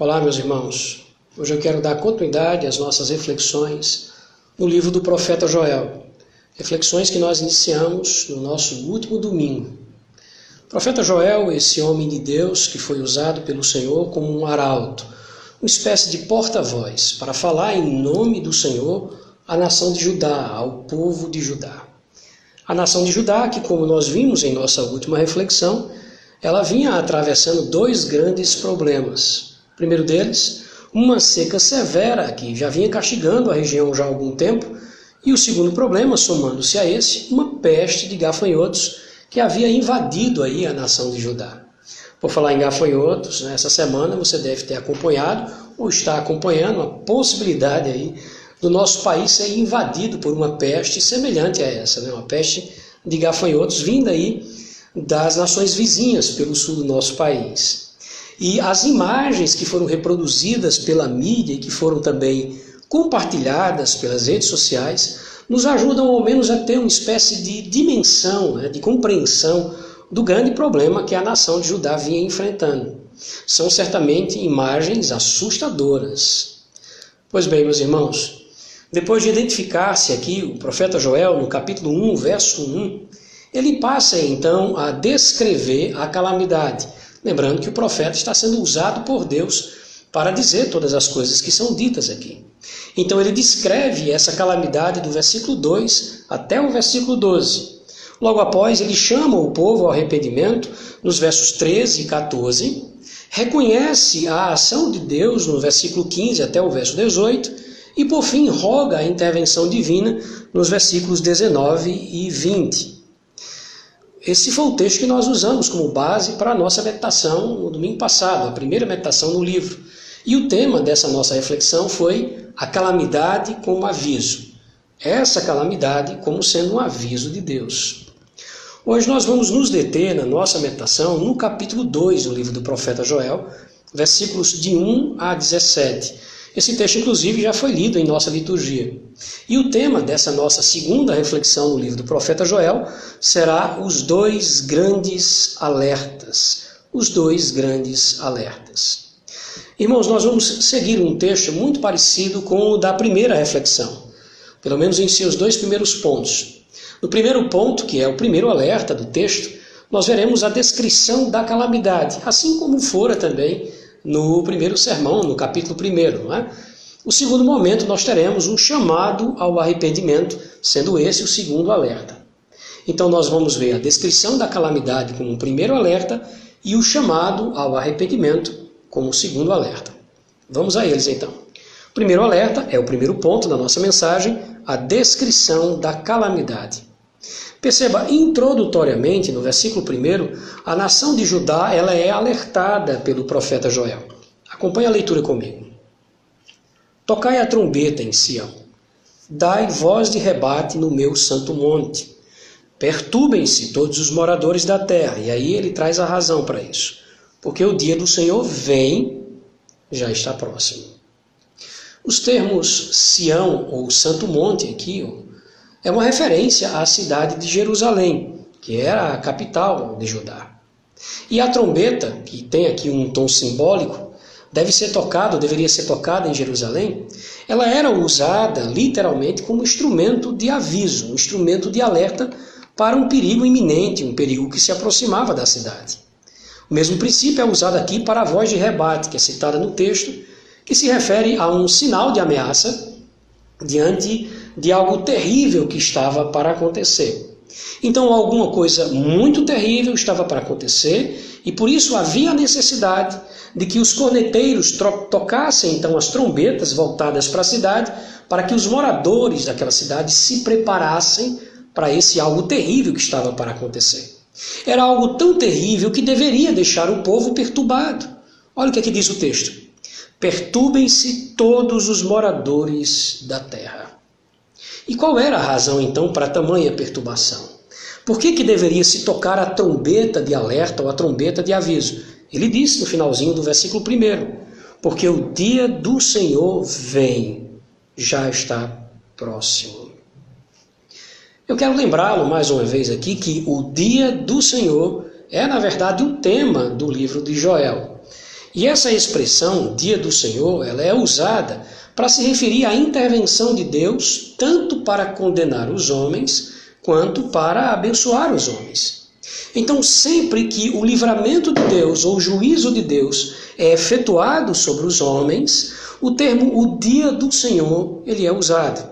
Olá, meus irmãos. Hoje eu quero dar continuidade às nossas reflexões no livro do profeta Joel. Reflexões que nós iniciamos no nosso último domingo. O profeta Joel, esse homem de Deus que foi usado pelo Senhor como um arauto, uma espécie de porta-voz para falar em nome do Senhor à nação de Judá, ao povo de Judá. A nação de Judá, que como nós vimos em nossa última reflexão, ela vinha atravessando dois grandes problemas. Primeiro deles, uma seca severa que já vinha castigando a região já há algum tempo, e o segundo problema, somando-se a esse, uma peste de gafanhotos que havia invadido aí a nação de Judá. Por falar em gafanhotos, né, essa semana você deve ter acompanhado ou está acompanhando a possibilidade aí do nosso país ser invadido por uma peste semelhante a essa, né? uma peste de gafanhotos vinda aí das nações vizinhas pelo sul do nosso país. E as imagens que foram reproduzidas pela mídia e que foram também compartilhadas pelas redes sociais nos ajudam ao menos a ter uma espécie de dimensão, né, de compreensão do grande problema que a nação de Judá vinha enfrentando. São certamente imagens assustadoras. Pois bem, meus irmãos, depois de identificar-se aqui o profeta Joel, no capítulo 1, verso 1, ele passa então a descrever a calamidade. Lembrando que o profeta está sendo usado por Deus para dizer todas as coisas que são ditas aqui. Então ele descreve essa calamidade do versículo 2 até o versículo 12. Logo após, ele chama o povo ao arrependimento, nos versos 13 e 14, reconhece a ação de Deus no versículo 15 até o verso 18 e por fim, roga a intervenção divina nos versículos 19 e 20. Esse foi o texto que nós usamos como base para a nossa meditação no domingo passado, a primeira meditação no livro. E o tema dessa nossa reflexão foi a calamidade como aviso. Essa calamidade como sendo um aviso de Deus. Hoje nós vamos nos deter na nossa meditação no capítulo 2 do livro do profeta Joel, versículos de 1 a 17 esse texto, inclusive, já foi lido em nossa liturgia. E o tema dessa nossa segunda reflexão no livro do profeta Joel será os dois grandes alertas. Os dois grandes alertas. Irmãos, nós vamos seguir um texto muito parecido com o da primeira reflexão, pelo menos em seus dois primeiros pontos. No primeiro ponto, que é o primeiro alerta do texto, nós veremos a descrição da calamidade, assim como fora também no primeiro sermão, no capítulo 1. Não é? O segundo momento, nós teremos um chamado ao arrependimento, sendo esse o segundo alerta. Então, nós vamos ver a descrição da calamidade como um primeiro alerta e o chamado ao arrependimento como o segundo alerta. Vamos a eles então. O primeiro alerta é o primeiro ponto da nossa mensagem, a descrição da calamidade. Perceba, introdutoriamente, no versículo 1, a nação de Judá ela é alertada pelo profeta Joel. Acompanhe a leitura comigo. Tocai a trombeta em Sião, dai voz de rebate no meu santo monte. Perturbem-se todos os moradores da terra. E aí ele traz a razão para isso. Porque o dia do Senhor vem, já está próximo. Os termos Sião ou Santo Monte aqui, é uma referência à cidade de Jerusalém, que era a capital de Judá. E a trombeta, que tem aqui um tom simbólico, deve ser tocada, deveria ser tocada em Jerusalém, ela era usada literalmente como instrumento de aviso, um instrumento de alerta para um perigo iminente, um perigo que se aproximava da cidade. O mesmo princípio é usado aqui para a voz de rebate, que é citada no texto, que se refere a um sinal de ameaça diante de algo terrível que estava para acontecer. Então, alguma coisa muito terrível estava para acontecer, e por isso havia a necessidade de que os corneteiros tocassem então as trombetas voltadas para a cidade, para que os moradores daquela cidade se preparassem para esse algo terrível que estava para acontecer. Era algo tão terrível que deveria deixar o povo perturbado. Olha o que aqui diz o texto: Perturbem-se todos os moradores da terra. E qual era a razão então para tamanha perturbação? Por que, que deveria se tocar a trombeta de alerta ou a trombeta de aviso? Ele disse no finalzinho do versículo 1: Porque o dia do Senhor vem, já está próximo. Eu quero lembrá-lo mais uma vez aqui que o dia do Senhor é, na verdade, o tema do livro de Joel. E essa expressão, dia do Senhor, ela é usada para se referir à intervenção de Deus, tanto para condenar os homens, quanto para abençoar os homens. Então, sempre que o livramento de Deus ou o juízo de Deus é efetuado sobre os homens, o termo o dia do Senhor, ele é usado.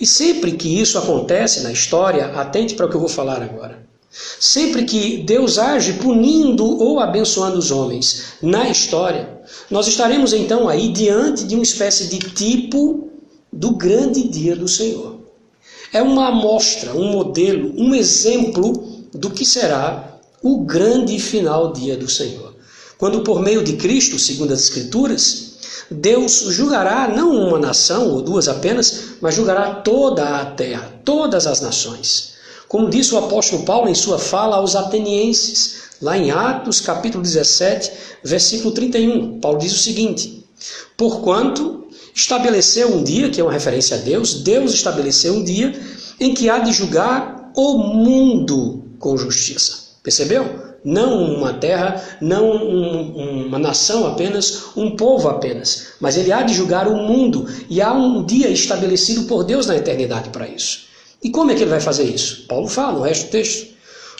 E sempre que isso acontece na história, atente para o que eu vou falar agora. Sempre que Deus age punindo ou abençoando os homens na história, nós estaremos então aí diante de uma espécie de tipo do grande dia do Senhor. É uma amostra, um modelo, um exemplo do que será o grande final dia do Senhor. Quando por meio de Cristo, segundo as Escrituras, Deus julgará não uma nação ou duas apenas, mas julgará toda a terra, todas as nações. Como disse o apóstolo Paulo em sua fala aos atenienses, lá em Atos capítulo 17, versículo 31, Paulo diz o seguinte: Porquanto estabeleceu um dia, que é uma referência a Deus, Deus estabeleceu um dia em que há de julgar o mundo com justiça. Percebeu? Não uma terra, não um, uma nação apenas, um povo apenas, mas ele há de julgar o mundo e há um dia estabelecido por Deus na eternidade para isso. E como é que ele vai fazer isso? Paulo fala no resto do texto.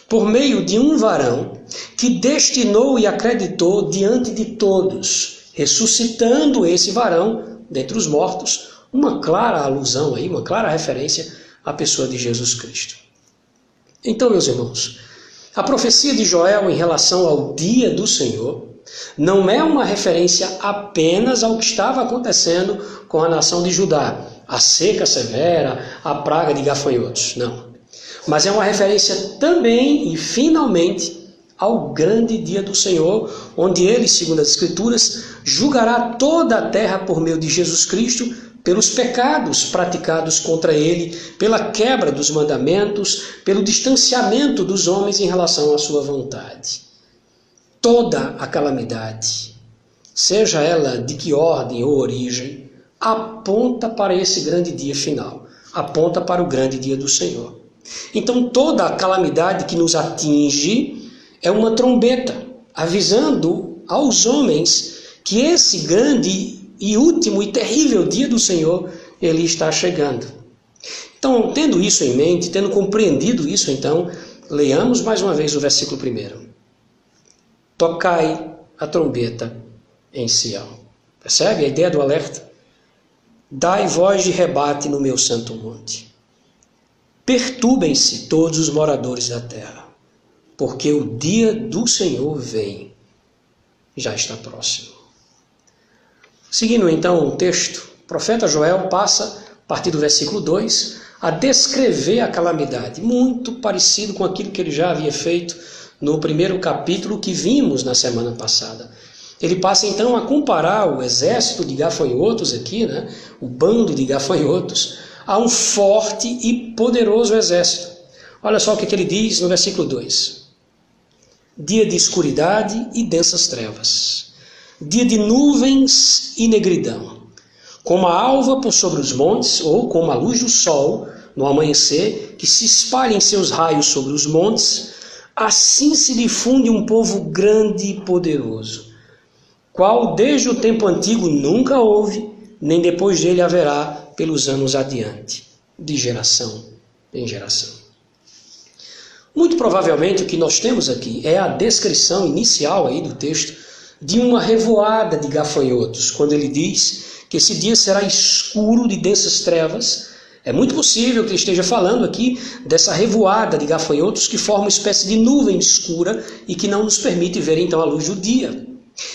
Por meio de um varão que destinou e acreditou diante de todos, ressuscitando esse varão dentre os mortos, uma clara alusão aí, uma clara referência à pessoa de Jesus Cristo. Então, meus irmãos, a profecia de Joel em relação ao dia do Senhor não é uma referência apenas ao que estava acontecendo com a nação de Judá, a seca severa, a praga de gafanhotos. Não. Mas é uma referência também e finalmente ao grande dia do Senhor, onde ele, segundo as Escrituras, julgará toda a terra por meio de Jesus Cristo pelos pecados praticados contra ele, pela quebra dos mandamentos, pelo distanciamento dos homens em relação à sua vontade. Toda a calamidade, seja ela de que ordem ou origem, aponta para esse grande dia final, aponta para o grande dia do Senhor. Então toda a calamidade que nos atinge é uma trombeta avisando aos homens que esse grande e último e terrível dia do Senhor, ele está chegando. Então, tendo isso em mente, tendo compreendido isso, então, leiamos mais uma vez o versículo primeiro. Tocai a trombeta em Sião. Percebe a ideia do alerta? Dai voz de rebate no meu santo monte. Perturbem-se todos os moradores da terra, porque o dia do Senhor vem, já está próximo. Seguindo então o texto, o profeta Joel passa, a partir do versículo 2, a descrever a calamidade, muito parecido com aquilo que ele já havia feito no primeiro capítulo que vimos na semana passada. Ele passa então a comparar o exército de gafanhotos aqui, né, o bando de gafanhotos, a um forte e poderoso exército. Olha só o que, que ele diz no versículo 2: Dia de escuridade e densas trevas. Dia de nuvens e negridão, como a alva por sobre os montes, ou como a luz do sol no amanhecer, que se espalha em seus raios sobre os montes, assim se difunde um povo grande e poderoso, qual desde o tempo antigo nunca houve, nem depois dele haverá pelos anos adiante, de geração em geração. Muito provavelmente o que nós temos aqui é a descrição inicial aí do texto de uma revoada de gafanhotos, quando ele diz que esse dia será escuro de densas trevas. É muito possível que ele esteja falando aqui dessa revoada de gafanhotos que forma uma espécie de nuvem escura e que não nos permite ver então a luz do dia.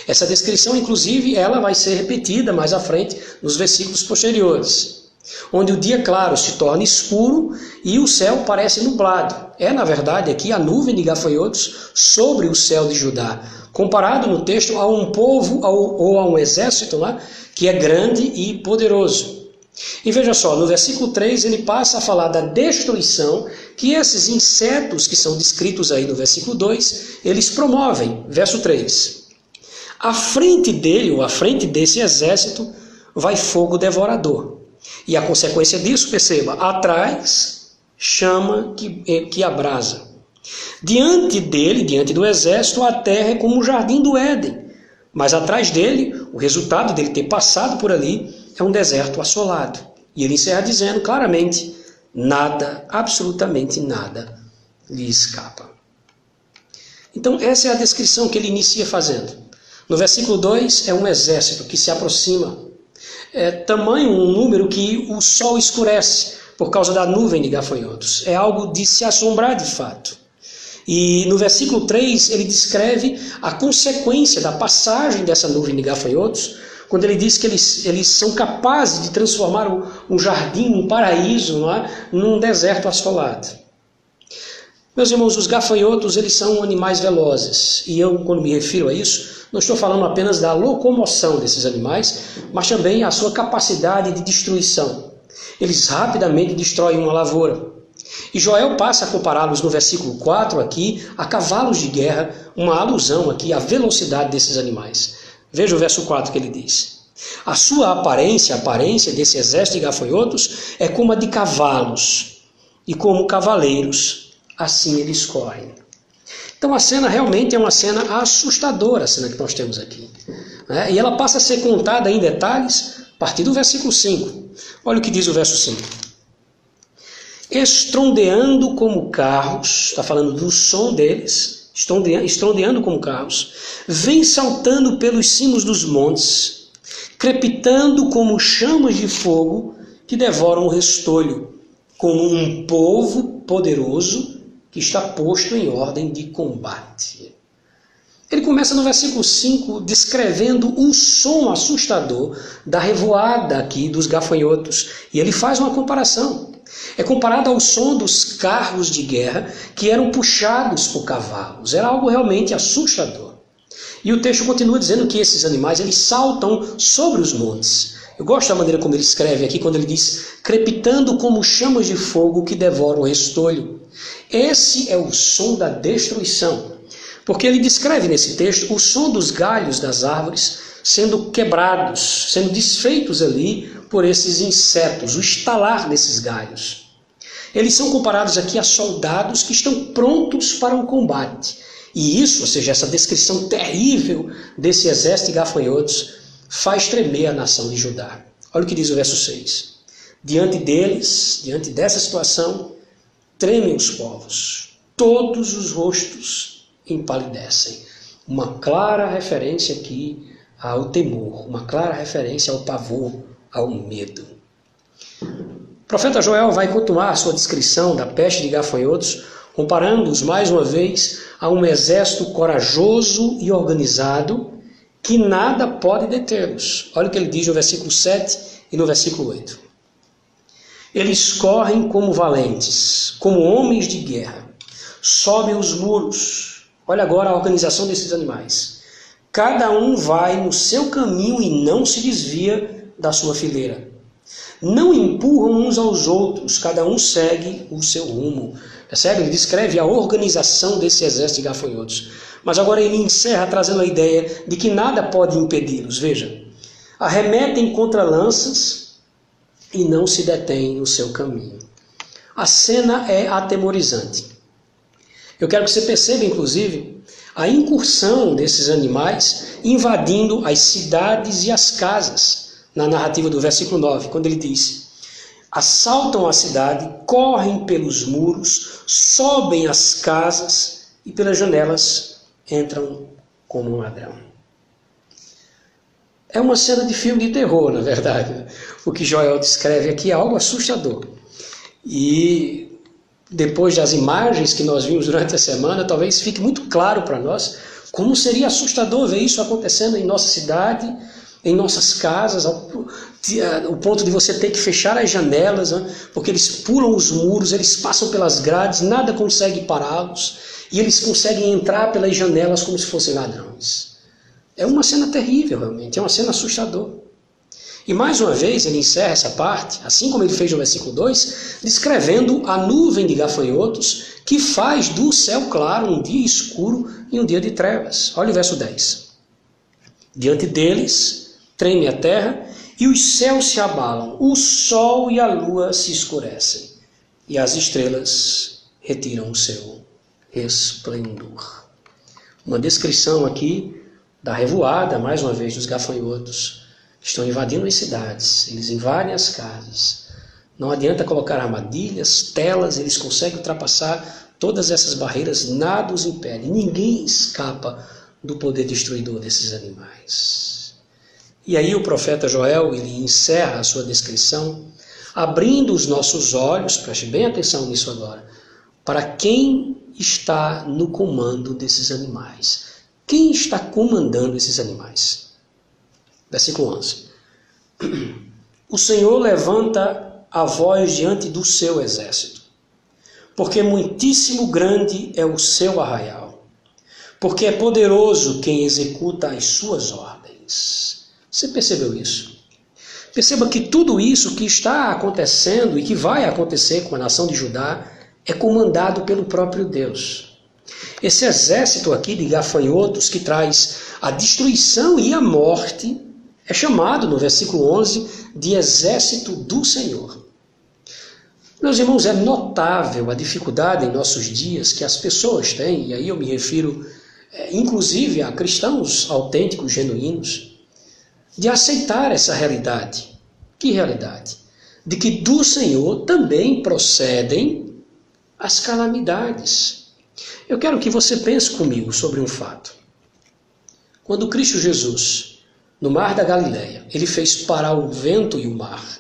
Essa descrição, inclusive, ela vai ser repetida mais à frente nos versículos posteriores, onde o dia claro se torna escuro e o céu parece nublado. É, na verdade, aqui a nuvem de gafanhotos sobre o céu de Judá, comparado no texto a um povo ou a um exército lá, que é grande e poderoso. E veja só, no versículo 3 ele passa a falar da destruição que esses insetos que são descritos aí no versículo 2, eles promovem. Verso 3. À frente dele, ou à frente desse exército, vai fogo devorador. E a consequência disso, perceba, atrás chama que, que abrasa. Diante dele, diante do exército, a terra é como o jardim do Éden, Mas atrás dele, o resultado dele ter passado por ali é um deserto assolado. E ele encerra dizendo claramente: nada, absolutamente nada, lhe escapa. Então, essa é a descrição que ele inicia fazendo. No versículo 2 é um exército que se aproxima. É tamanho um número que o sol escurece por causa da nuvem de gafanhotos. É algo de se assombrar de fato. E no versículo 3 ele descreve a consequência da passagem dessa nuvem de gafanhotos, quando ele diz que eles, eles são capazes de transformar um, jardim, um paraíso, não é? num deserto assolado. Meus irmãos, os gafanhotos eles são animais velozes, e eu, quando me refiro a isso, não estou falando apenas da locomoção desses animais, mas também a sua capacidade de destruição. Eles rapidamente destroem uma lavoura. E Joel passa a compará-los no versículo 4 aqui a cavalos de guerra, uma alusão aqui à velocidade desses animais. Veja o verso 4 que ele diz. A sua aparência, a aparência desse exército de gafanhotos, é como a de cavalos, e como cavaleiros, assim eles correm. Então a cena realmente é uma cena assustadora, a cena que nós temos aqui. Né? E ela passa a ser contada em detalhes a partir do versículo 5. Olha o que diz o verso 5 estrondeando como carros, está falando do som deles, estrondeando como carros, vem saltando pelos cimos dos montes, crepitando como chamas de fogo que devoram o restolho, como um povo poderoso que está posto em ordem de combate. Ele começa no versículo 5 descrevendo o som assustador da revoada aqui dos gafanhotos. E ele faz uma comparação. É comparado ao som dos carros de guerra que eram puxados por cavalos. Era algo realmente assustador. E o texto continua dizendo que esses animais eles saltam sobre os montes. Eu gosto da maneira como ele escreve aqui, quando ele diz: crepitando como chamas de fogo que devoram o restolho. Esse é o som da destruição. Porque ele descreve nesse texto o som dos galhos das árvores sendo quebrados, sendo desfeitos ali por esses insetos, o estalar desses galhos. Eles são comparados aqui a soldados que estão prontos para o combate. E isso, ou seja, essa descrição terrível desse exército de gafanhotos, faz tremer a nação de Judá. Olha o que diz o verso 6. Diante deles, diante dessa situação, tremem os povos, todos os rostos empalidecem. Uma clara referência aqui ao temor, uma clara referência ao pavor, ao medo. O profeta Joel vai continuar sua descrição da peste de gafanhotos, comparando-os mais uma vez a um exército corajoso e organizado que nada pode detê-los. Olha o que ele diz no versículo 7 e no versículo 8. Eles correm como valentes, como homens de guerra, sobem os muros. Olha agora a organização desses animais. Cada um vai no seu caminho e não se desvia da sua fileira. Não empurram uns aos outros, cada um segue o seu rumo. Percebe? Ele descreve a organização desse exército de gafanhotos. Mas agora ele encerra trazendo a ideia de que nada pode impedi-los. Veja, arremetem contra lanças e não se detêm no seu caminho. A cena é atemorizante. Eu quero que você perceba, inclusive, a incursão desses animais invadindo as cidades e as casas na narrativa do versículo 9, quando ele diz: Assaltam a cidade, correm pelos muros, sobem as casas e pelas janelas entram como um ladrão. É uma cena de filme de terror, na verdade. O que Joel descreve aqui é algo assustador. E depois das imagens que nós vimos durante a semana, talvez fique muito claro para nós como seria assustador ver isso acontecendo em nossa cidade, em nossas casas, ao, o ponto de você ter que fechar as janelas, né? porque eles pulam os muros, eles passam pelas grades, nada consegue pará-los, e eles conseguem entrar pelas janelas como se fossem ladrões. É uma cena terrível, realmente, é uma cena assustadora. E mais uma vez ele encerra essa parte, assim como ele fez no versículo 2, descrevendo a nuvem de gafanhotos que faz do céu claro um dia escuro e um dia de trevas. Olha o verso 10. Diante deles treme a terra e os céus se abalam, o sol e a lua se escurecem e as estrelas retiram o seu esplendor. Uma descrição aqui da revoada, mais uma vez, dos gafanhotos que estão invadindo as cidades. Eles invadem as casas. Não adianta colocar armadilhas, telas, eles conseguem ultrapassar todas essas barreiras, nada os impede. Ninguém escapa do poder destruidor desses animais. E aí o profeta Joel, ele encerra a sua descrição, abrindo os nossos olhos, preste bem atenção nisso agora, para quem está no comando desses animais. Quem está comandando esses animais? Versículo 11. O Senhor levanta a voz diante do seu exército, porque muitíssimo grande é o seu arraial, porque é poderoso quem executa as suas ordens. Você percebeu isso? Perceba que tudo isso que está acontecendo e que vai acontecer com a nação de Judá é comandado pelo próprio Deus. Esse exército aqui de gafanhotos que traz a destruição e a morte é chamado no versículo 11 de exército do Senhor. Meus irmãos, é notável a dificuldade em nossos dias que as pessoas têm, e aí eu me refiro é, inclusive a cristãos autênticos, genuínos, de aceitar essa realidade. Que realidade? De que do Senhor também procedem as calamidades. Eu quero que você pense comigo sobre um fato. Quando Cristo Jesus, no mar da Galileia, ele fez parar o vento e o mar,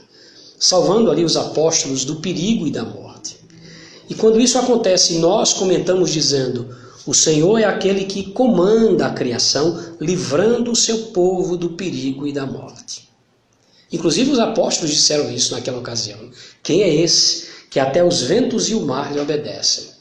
salvando ali os apóstolos do perigo e da morte. E quando isso acontece, nós comentamos dizendo: o Senhor é aquele que comanda a criação, livrando o seu povo do perigo e da morte. Inclusive os apóstolos disseram isso naquela ocasião. Quem é esse que até os ventos e o mar lhe obedecem.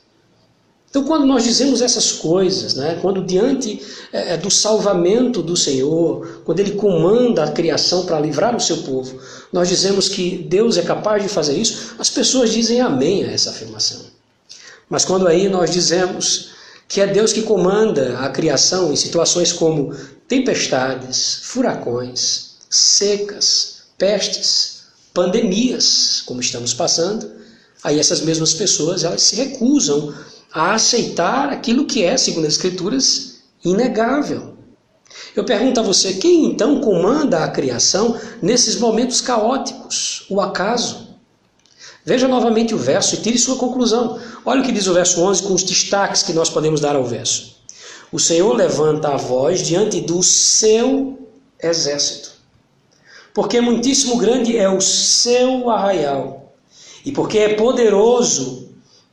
Então, quando nós dizemos essas coisas, né, quando diante é, é, do salvamento do Senhor, quando Ele comanda a criação para livrar o seu povo, nós dizemos que Deus é capaz de fazer isso, as pessoas dizem amém a essa afirmação. Mas quando aí nós dizemos que é Deus que comanda a criação em situações como tempestades, furacões, secas, pestes, pandemias, como estamos passando, aí essas mesmas pessoas elas se recusam a aceitar aquilo que é, segundo as Escrituras, inegável. Eu pergunto a você, quem então comanda a criação nesses momentos caóticos? O acaso? Veja novamente o verso e tire sua conclusão. Olha o que diz o verso 11 com os destaques que nós podemos dar ao verso. O Senhor levanta a voz diante do seu exército, porque muitíssimo grande é o seu arraial e porque é poderoso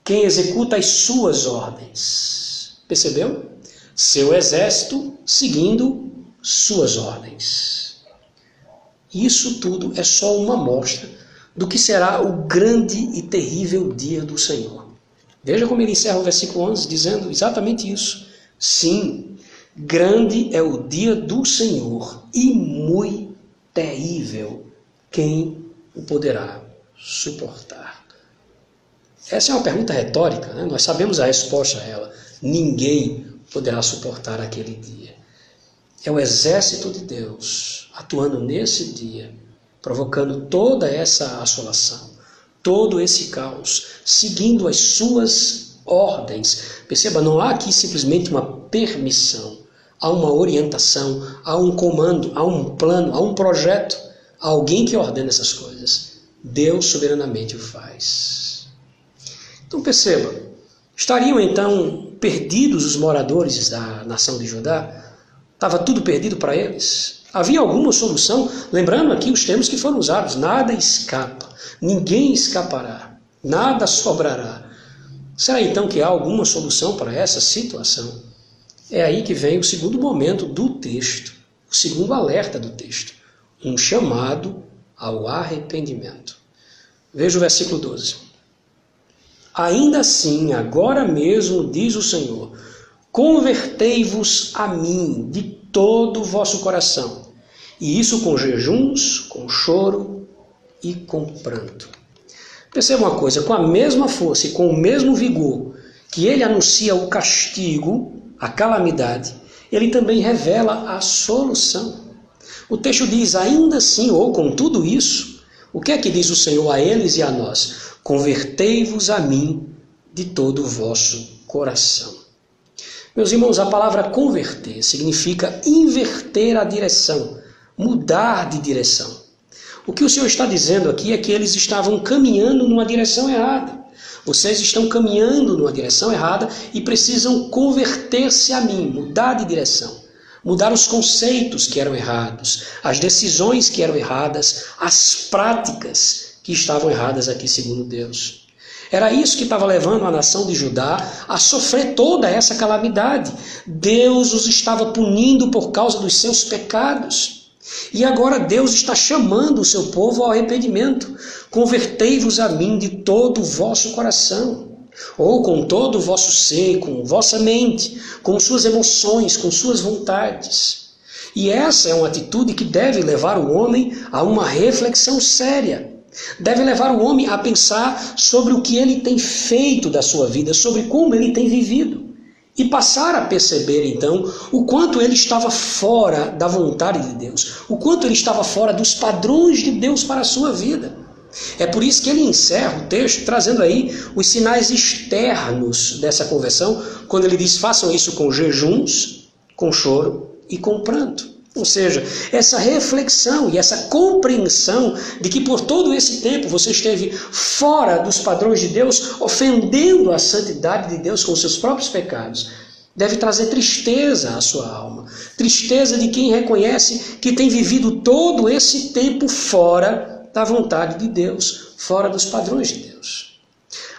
quem executa as suas ordens. Percebeu? Seu exército seguindo suas ordens. Isso tudo é só uma amostra do que será o grande e terrível dia do Senhor. Veja como ele encerra o versículo 11 dizendo exatamente isso. Sim, grande é o dia do Senhor e muito terrível quem o poderá suportar? Essa é uma pergunta retórica, né? nós sabemos a resposta a ela. Ninguém poderá suportar aquele dia. É o exército de Deus atuando nesse dia, provocando toda essa assolação, todo esse caos, seguindo as suas ordens. Perceba, não há aqui simplesmente uma permissão, há uma orientação, há um comando, há um plano, há um projeto, há alguém que ordena essas coisas. Deus soberanamente o faz. Então perceba, estariam então perdidos os moradores da nação de Judá? Estava tudo perdido para eles? Havia alguma solução? Lembrando aqui os termos que foram usados: nada escapa, ninguém escapará, nada sobrará. Será então que há alguma solução para essa situação? É aí que vem o segundo momento do texto, o segundo alerta do texto, um chamado ao arrependimento. Veja o versículo 12. Ainda assim, agora mesmo, diz o Senhor, convertei-vos a mim de todo o vosso coração, e isso com jejuns, com choro e com pranto. Perceba uma coisa, com a mesma força e com o mesmo vigor que ele anuncia o castigo, a calamidade, ele também revela a solução. O texto diz: ainda assim, ou com tudo isso, o que é que diz o Senhor a eles e a nós? Convertei-vos a mim de todo o vosso coração. Meus irmãos, a palavra converter significa inverter a direção, mudar de direção. O que o Senhor está dizendo aqui é que eles estavam caminhando numa direção errada. Vocês estão caminhando numa direção errada e precisam converter-se a mim, mudar de direção. Mudar os conceitos que eram errados, as decisões que eram erradas, as práticas que estavam erradas aqui, segundo Deus. Era isso que estava levando a nação de Judá a sofrer toda essa calamidade. Deus os estava punindo por causa dos seus pecados. E agora Deus está chamando o seu povo ao arrependimento. Convertei-vos a mim de todo o vosso coração, ou com todo o vosso ser, com vossa mente, com suas emoções, com suas vontades. E essa é uma atitude que deve levar o homem a uma reflexão séria Deve levar o homem a pensar sobre o que ele tem feito da sua vida, sobre como ele tem vivido. E passar a perceber então o quanto ele estava fora da vontade de Deus, o quanto ele estava fora dos padrões de Deus para a sua vida. É por isso que ele encerra o texto trazendo aí os sinais externos dessa conversão, quando ele diz: façam isso com jejuns, com choro e com pranto. Ou seja, essa reflexão e essa compreensão de que por todo esse tempo você esteve fora dos padrões de Deus, ofendendo a santidade de Deus com seus próprios pecados, deve trazer tristeza à sua alma. Tristeza de quem reconhece que tem vivido todo esse tempo fora da vontade de Deus, fora dos padrões de Deus.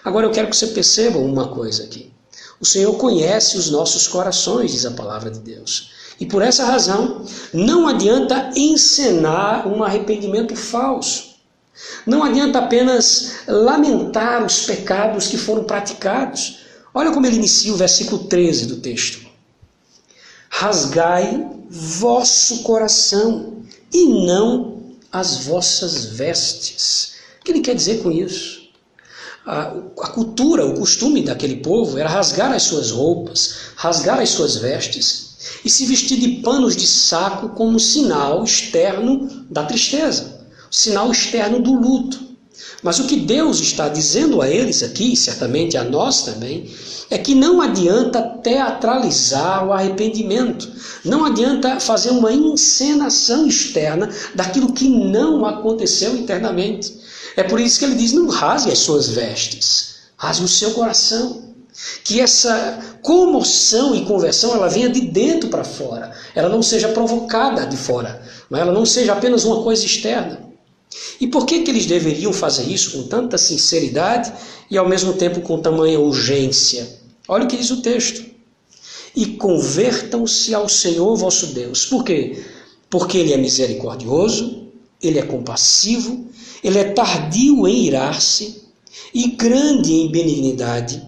Agora eu quero que você perceba uma coisa aqui. O Senhor conhece os nossos corações, diz a palavra de Deus. E por essa razão, não adianta encenar um arrependimento falso. Não adianta apenas lamentar os pecados que foram praticados. Olha como ele inicia o versículo 13 do texto. Rasgai vosso coração e não as vossas vestes. O que ele quer dizer com isso? A, a, cultura, o costume daquele povo era rasgar as suas roupas, rasgar as suas vestes e se vestir de panos de saco como sinal externo da tristeza, sinal externo do luto. Mas o que Deus está dizendo a eles aqui, certamente a nós também, é que não adianta teatralizar o arrependimento, não adianta fazer uma encenação externa daquilo que não aconteceu internamente. É por isso que ele diz: não rasgue as suas vestes, rasgue o seu coração. Que essa comoção e conversão ela venha de dentro para fora, ela não seja provocada de fora, mas ela não seja apenas uma coisa externa. E por que, que eles deveriam fazer isso com tanta sinceridade e ao mesmo tempo com tamanha urgência? Olha o que diz o texto. E convertam-se ao Senhor vosso Deus. Por quê? Porque Ele é misericordioso, Ele é compassivo, Ele é tardio em irar-se e grande em benignidade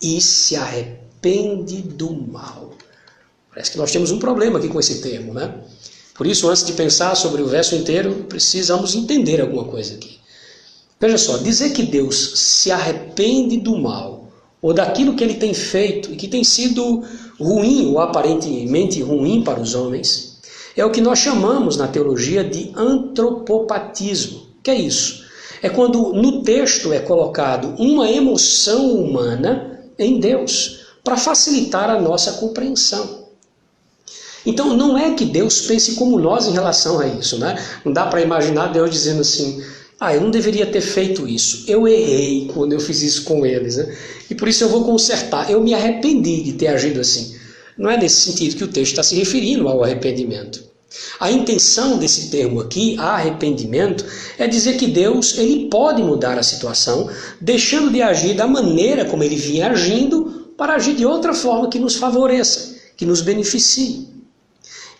e se arrepende do mal. Parece que nós temos um problema aqui com esse termo, né? Por isso, antes de pensar sobre o verso inteiro, precisamos entender alguma coisa aqui. Veja só, dizer que Deus se arrepende do mal, ou daquilo que ele tem feito e que tem sido ruim ou aparentemente ruim para os homens, é o que nós chamamos na teologia de antropopatismo. Que é isso? É quando no texto é colocado uma emoção humana em Deus, para facilitar a nossa compreensão. Então não é que Deus pense como nós em relação a isso, né? Não dá para imaginar Deus dizendo assim: "Ah, eu não deveria ter feito isso. Eu errei quando eu fiz isso com eles, né? E por isso eu vou consertar. Eu me arrependi de ter agido assim." Não é nesse sentido que o texto está se referindo ao arrependimento. A intenção desse termo aqui, arrependimento, é dizer que Deus ele pode mudar a situação, deixando de agir da maneira como ele vinha agindo, para agir de outra forma que nos favoreça, que nos beneficie.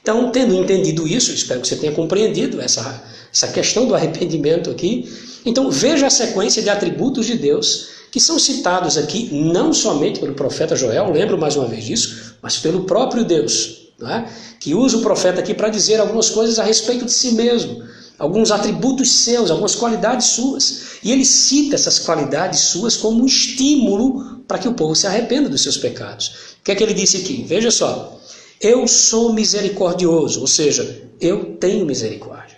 Então, tendo entendido isso, espero que você tenha compreendido essa, essa questão do arrependimento aqui. Então, veja a sequência de atributos de Deus que são citados aqui não somente pelo profeta Joel, lembro mais uma vez disso, mas pelo próprio Deus é? que usa o profeta aqui para dizer algumas coisas a respeito de si mesmo, alguns atributos seus, algumas qualidades suas. E ele cita essas qualidades suas como um estímulo para que o povo se arrependa dos seus pecados. O que é que ele disse aqui? Veja só. Eu sou misericordioso, ou seja, eu tenho misericórdia.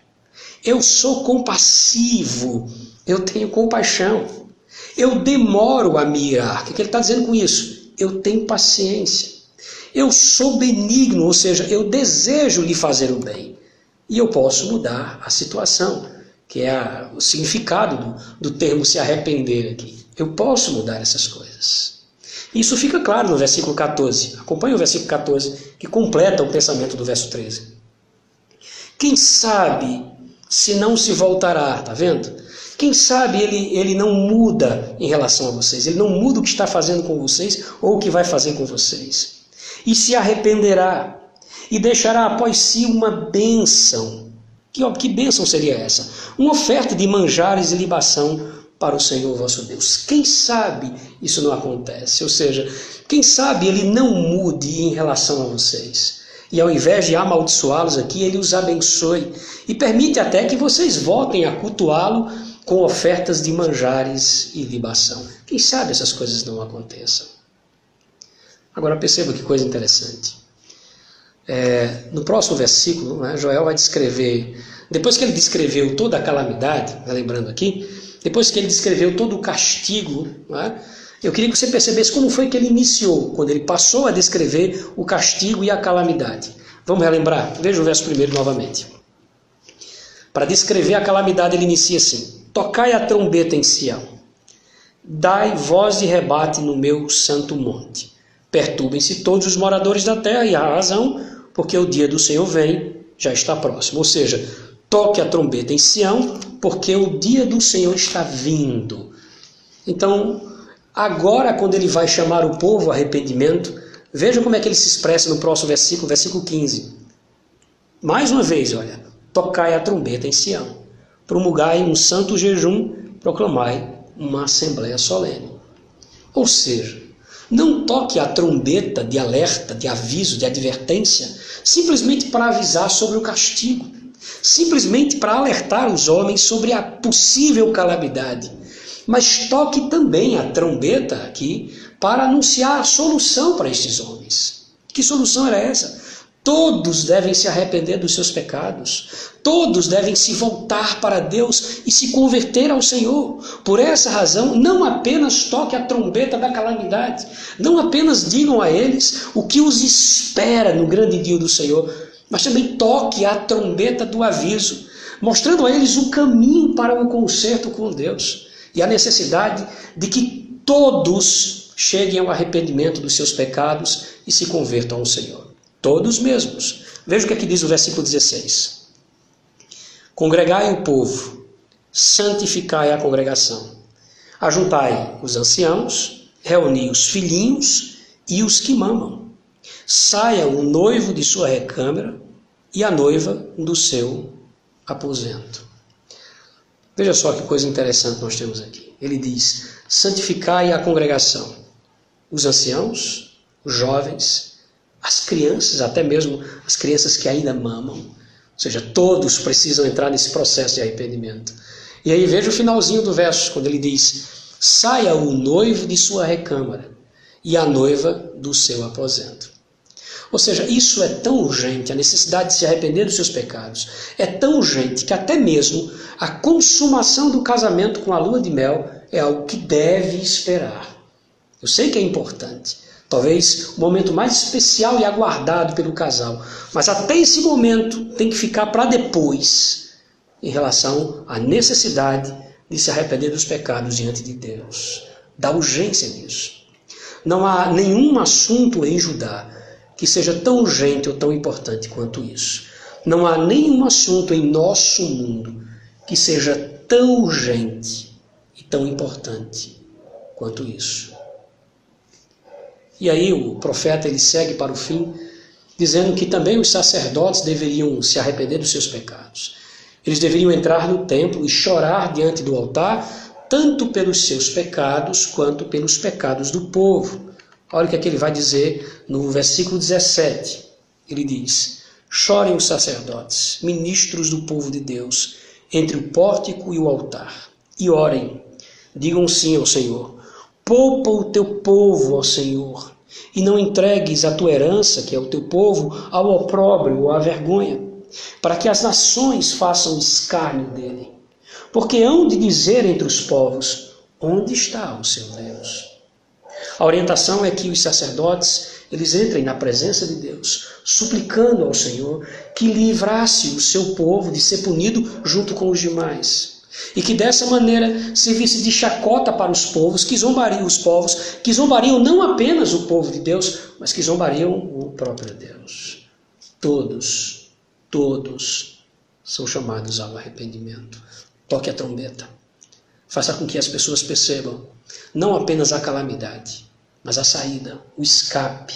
Eu sou compassivo, eu tenho compaixão. Eu demoro a me irar. O que, ele está dizendo com isso? Eu tenho paciência. Eu sou benigno, ou seja, eu desejo lhe fazer o bem. E eu posso mudar a situação, que é a, o significado do, do termo se arrepender aqui. Eu posso mudar essas coisas. Isso fica claro no versículo 14. Acompanhe o versículo 14, que completa o pensamento do verso 13. Quem sabe se não se voltará, tá vendo? Quem sabe ele, ele não muda em relação a vocês, ele não muda o que está fazendo com vocês ou o que vai fazer com vocês. E se arrependerá e deixará após si uma bênção. Que, que bênção seria essa? Uma oferta de manjares e libação para o Senhor vosso Deus. Quem sabe isso não acontece? Ou seja, quem sabe ele não mude em relação a vocês. E ao invés de amaldiçoá-los aqui, ele os abençoe e permite até que vocês voltem a cultuá-lo com ofertas de manjares e libação. Quem sabe essas coisas não aconteçam. Agora perceba que coisa interessante. É, no próximo versículo, né, Joel vai descrever, depois que ele descreveu toda a calamidade, né, lembrando aqui, depois que ele descreveu todo o castigo, né, eu queria que você percebesse como foi que ele iniciou, quando ele passou a descrever o castigo e a calamidade. Vamos relembrar? Veja o verso primeiro novamente. Para descrever a calamidade, ele inicia assim: Tocai a trombeta em Sião, dai voz de rebate no meu santo monte. Perturbem-se todos os moradores da terra, e há razão, porque o dia do Senhor vem, já está próximo. Ou seja, toque a trombeta em Sião, porque o dia do Senhor está vindo. Então, agora, quando ele vai chamar o povo ao arrependimento, veja como é que ele se expressa no próximo versículo, versículo 15. Mais uma vez, olha, tocai a trombeta em Sião, promulgai um santo jejum, proclamai uma assembleia solene. Ou seja, não toque a trombeta de alerta, de aviso, de advertência, simplesmente para avisar sobre o castigo, simplesmente para alertar os homens sobre a possível calamidade. Mas toque também a trombeta aqui para anunciar a solução para estes homens. Que solução era essa? Todos devem se arrepender dos seus pecados. Todos devem se voltar para Deus e se converter ao Senhor. Por essa razão, não apenas toque a trombeta da calamidade, não apenas digam a eles o que os espera no grande dia do Senhor, mas também toque a trombeta do aviso, mostrando a eles o caminho para o conserto com Deus e a necessidade de que todos cheguem ao arrependimento dos seus pecados e se convertam ao Senhor. Todos mesmos. Veja o que aqui diz o versículo 16. Congregai o povo, santificai a congregação. Ajuntai os anciãos, reuni os filhinhos e os que mamam. Saia o noivo de sua recâmara e a noiva do seu aposento. Veja só que coisa interessante nós temos aqui. Ele diz: santificai a congregação, os anciãos, os jovens as crianças, até mesmo as crianças que ainda mamam. Ou seja, todos precisam entrar nesse processo de arrependimento. E aí veja o finalzinho do verso, quando ele diz: Saia o noivo de sua recâmara e a noiva do seu aposento. Ou seja, isso é tão urgente, a necessidade de se arrepender dos seus pecados, é tão urgente que até mesmo a consumação do casamento com a lua de mel é algo que deve esperar. Eu sei que é importante, Talvez o momento mais especial e aguardado pelo casal. Mas até esse momento tem que ficar para depois, em relação à necessidade de se arrepender dos pecados diante de Deus. Da urgência nisso. Não há nenhum assunto em Judá que seja tão urgente ou tão importante quanto isso. Não há nenhum assunto em nosso mundo que seja tão urgente e tão importante quanto isso. E aí o profeta ele segue para o fim, dizendo que também os sacerdotes deveriam se arrepender dos seus pecados. Eles deveriam entrar no templo e chorar diante do altar, tanto pelos seus pecados quanto pelos pecados do povo. Olha o que, é que ele vai dizer no versículo 17. Ele diz: Chorem os sacerdotes, ministros do povo de Deus, entre o pórtico e o altar, e orem. Digam sim ao Senhor Poupa o teu povo, ó Senhor, e não entregues a tua herança, que é o teu povo, ao opróbrio ou à vergonha, para que as nações façam escárnio dele. Porque hão de dizer entre os povos: onde está o seu Deus? A orientação é que os sacerdotes eles entrem na presença de Deus, suplicando ao Senhor que livrasse o seu povo de ser punido junto com os demais. E que dessa maneira servisse de chacota para os povos, que zombariam os povos, que zombariam não apenas o povo de Deus, mas que zombariam o próprio Deus. Todos, todos são chamados ao arrependimento. Toque a trombeta. Faça com que as pessoas percebam não apenas a calamidade, mas a saída, o escape,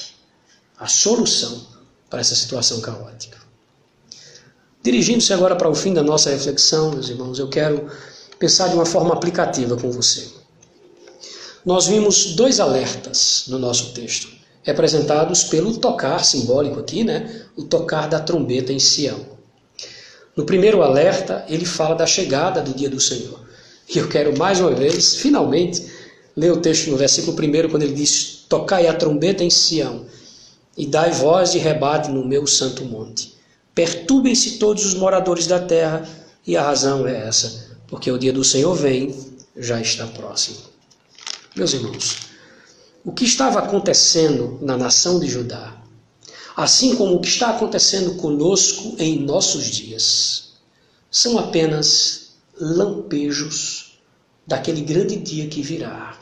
a solução para essa situação caótica. Dirigindo-se agora para o fim da nossa reflexão, meus irmãos, eu quero pensar de uma forma aplicativa com você. Nós vimos dois alertas no nosso texto, representados pelo tocar simbólico aqui, né? O tocar da trombeta em Sião. No primeiro alerta, ele fala da chegada do dia do Senhor. E eu quero mais uma vez, finalmente, ler o texto no versículo 1, quando ele diz: Tocai a trombeta em Sião, e dai voz de rebate no meu santo monte. Perturbem-se todos os moradores da terra, e a razão é essa, porque o dia do Senhor vem, já está próximo. Meus irmãos, o que estava acontecendo na nação de Judá, assim como o que está acontecendo conosco em nossos dias, são apenas lampejos daquele grande dia que virá.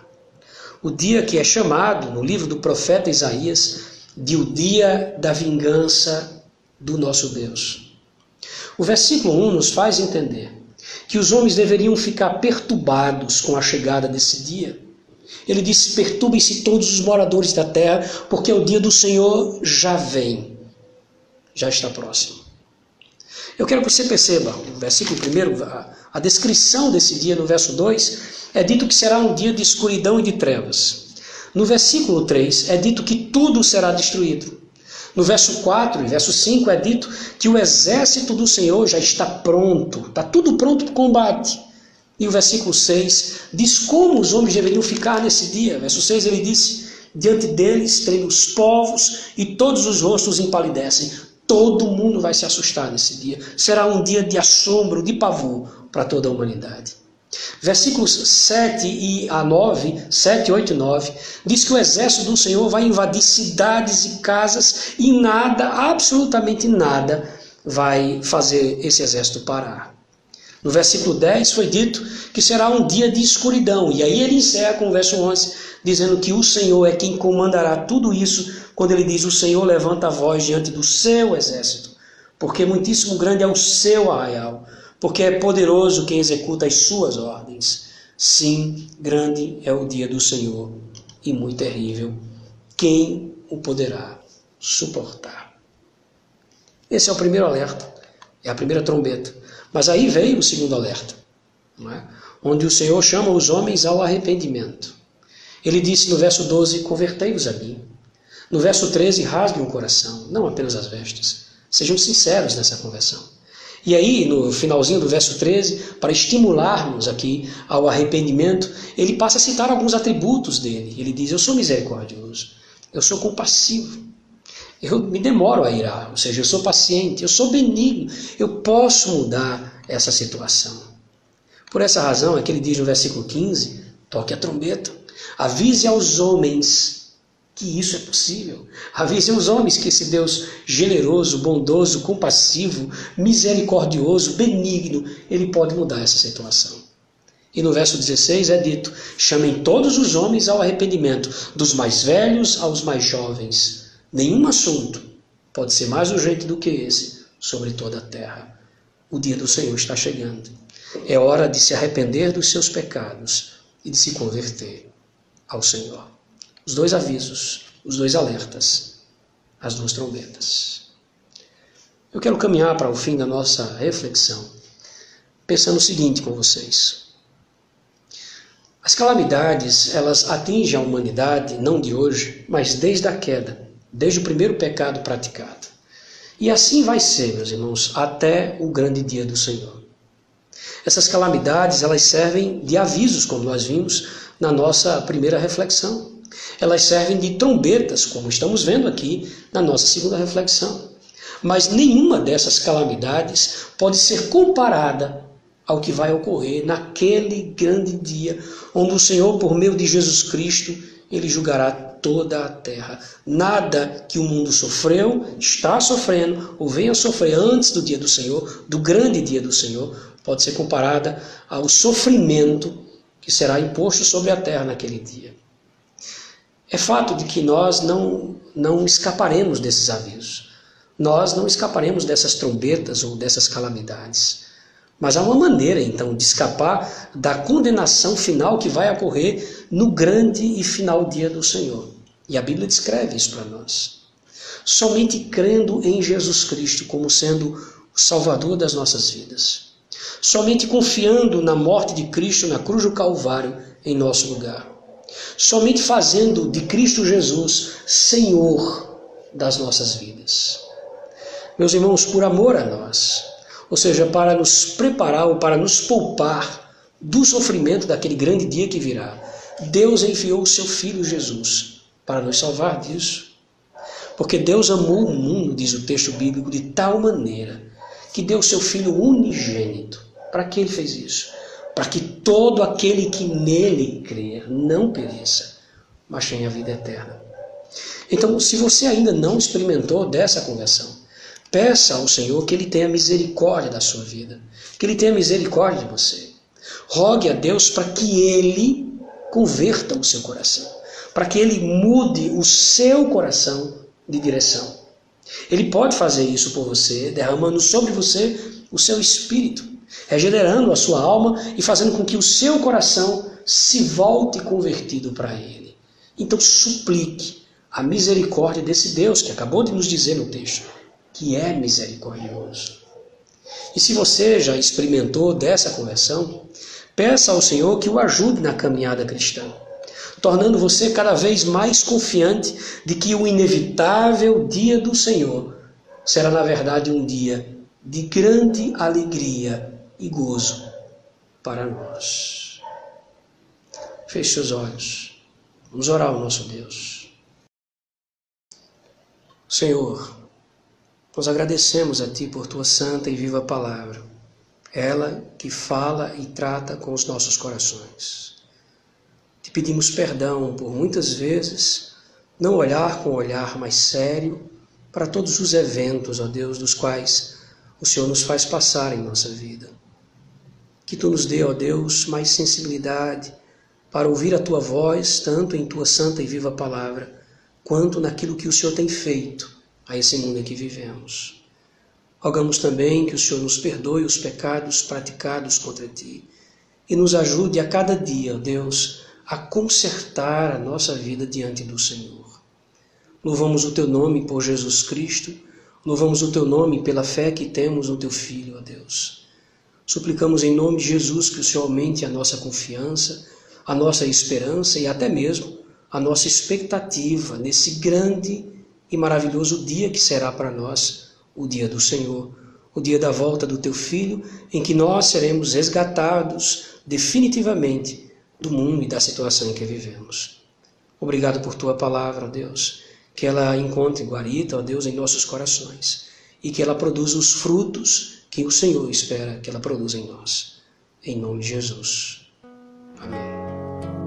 O dia que é chamado no livro do profeta Isaías de o dia da vingança do nosso Deus. O versículo 1 nos faz entender que os homens deveriam ficar perturbados com a chegada desse dia. Ele disse: Perturbem-se todos os moradores da terra, porque o dia do Senhor já vem, já está próximo. Eu quero que você perceba, no versículo 1, a, descrição desse dia no verso 2, é dito que será um dia de escuridão e de trevas. No versículo 3 é dito que tudo será destruído. No verso 4 e verso 5 é dito que o exército do Senhor já está pronto, está tudo pronto para o combate. E o versículo 6 diz como os homens deveriam ficar nesse dia. Verso 6 ele disse: Diante deles tremem os povos e todos os rostos empalidecem. Todo mundo vai se assustar nesse dia. Será um dia de assombro, de pavor para toda a humanidade. Versículos 7 e a 9, 7, 8 e 9, diz que o exército do Senhor vai invadir cidades e casas e nada, absolutamente nada, vai fazer esse exército parar. No versículo 10 foi dito que será um dia de escuridão, e aí ele encerra com o verso 11, dizendo que o Senhor é quem comandará tudo isso, quando ele diz: O Senhor levanta a voz diante do seu exército, porque muitíssimo grande é o seu arraial porque é poderoso quem executa as suas ordens. Sim, grande é o dia do Senhor e muito terrível. Quem o poderá suportar? Esse é o primeiro alerta, é a primeira trombeta. Mas aí veio o segundo alerta, é? onde o Senhor chama os homens ao arrependimento. Ele disse no verso 12: Convertei-vos a mim. No verso 13, rasguem o coração, não apenas as vestes. Sejam sinceros nessa conversão. E aí, no finalzinho do verso 13, para estimularmos aqui ao arrependimento, ele passa a citar alguns atributos dele. Ele diz: Eu sou misericordioso, eu sou compassivo, eu me demoro a irar, ou seja, eu sou paciente, eu sou benigno, eu posso mudar essa situação. Por essa razão é que ele diz no versículo 15: toque a trombeta, avise aos homens que isso é possível. Avisem os homens que esse Deus generoso, bondoso, compassivo, misericordioso, benigno, ele pode mudar essa situação. E no verso 16 é dito: chamem todos os homens ao arrependimento, dos mais velhos aos mais jovens. Nenhum assunto pode ser mais urgente do que esse sobre toda a terra. O dia do Senhor está chegando. É hora de se arrepender dos seus pecados e de se converter ao Senhor os dois avisos, os dois alertas, as duas trombetas. Eu quero caminhar para o fim da nossa reflexão, pensando o seguinte com vocês. As calamidades, elas atingem a humanidade não de hoje, mas desde a queda, desde o primeiro pecado praticado. E assim vai ser, meus irmãos, até o grande dia do Senhor. Essas calamidades, elas servem de avisos, como nós vimos na nossa primeira reflexão. Elas servem de trombetas, como estamos vendo aqui na nossa segunda reflexão. Mas nenhuma dessas calamidades pode ser comparada ao que vai ocorrer naquele grande dia, onde o Senhor, por meio de Jesus Cristo, ele julgará toda a terra. Nada que o mundo sofreu, está sofrendo ou venha sofrer antes do dia do Senhor, do grande dia do Senhor, pode ser comparada ao sofrimento que será imposto sobre a terra naquele dia. É fato de que nós não, não escaparemos desses avisos. Nós não escaparemos dessas trombetas ou dessas calamidades. Mas há uma maneira, então, de escapar da condenação final que vai ocorrer no grande e final dia do Senhor. E a Bíblia descreve isso para nós. Somente crendo em Jesus Cristo como sendo o Salvador das nossas vidas. Somente confiando na morte de Cristo na cruz do Calvário em nosso lugar. Somente fazendo de Cristo Jesus Senhor das nossas vidas. Meus irmãos, por amor a nós, ou seja, para nos preparar ou para nos poupar do sofrimento daquele grande dia que virá. Deus enviou o seu Filho Jesus para nos salvar disso. Porque Deus amou o mundo, diz o texto bíblico, de tal maneira que deu seu Filho unigênito. Para que ele fez isso? Para que todo aquele que nele crer não pereça, mas tenha vida eterna. Então, se você ainda não experimentou dessa conversão, Peça ao Senhor que Ele tenha misericórdia da sua vida, que Ele tenha misericórdia de você. Rogue a Deus para que Ele converta o seu coração, para que Ele mude o seu coração de direção. Ele pode fazer isso por você, derramando sobre você o seu espírito, regenerando a sua alma e fazendo com que o seu coração se volte convertido para Ele. Então suplique a misericórdia desse Deus que acabou de nos dizer no texto que é misericordioso. E se você já experimentou dessa conversão, peça ao Senhor que o ajude na caminhada cristã, tornando você cada vez mais confiante de que o inevitável dia do Senhor será, na verdade, um dia de grande alegria e gozo para nós. Feche os olhos. Vamos orar ao nosso Deus. Senhor, nós agradecemos a Ti por Tua santa e viva palavra, ela que fala e trata com os nossos corações. Te pedimos perdão por muitas vezes não olhar com um olhar mais sério para todos os eventos, ó Deus, dos quais o Senhor nos faz passar em nossa vida. Que Tu nos dê, ó Deus, mais sensibilidade para ouvir a Tua voz, tanto em Tua santa e viva palavra, quanto naquilo que o Senhor tem feito a esse mundo em que vivemos. Rogamos também que o Senhor nos perdoe os pecados praticados contra ti e nos ajude a cada dia, ó Deus, a consertar a nossa vida diante do Senhor. Louvamos o teu nome por Jesus Cristo, louvamos o teu nome pela fé que temos no teu Filho, ó Deus. Suplicamos em nome de Jesus que o Senhor aumente a nossa confiança, a nossa esperança e até mesmo a nossa expectativa nesse grande e maravilhoso dia que será para nós o dia do Senhor, o dia da volta do teu filho, em que nós seremos resgatados definitivamente do mundo e da situação em que vivemos. Obrigado por tua palavra, ó Deus, que ela encontre guarita, ó Deus, em nossos corações e que ela produza os frutos que o Senhor espera que ela produza em nós. Em nome de Jesus. Amém.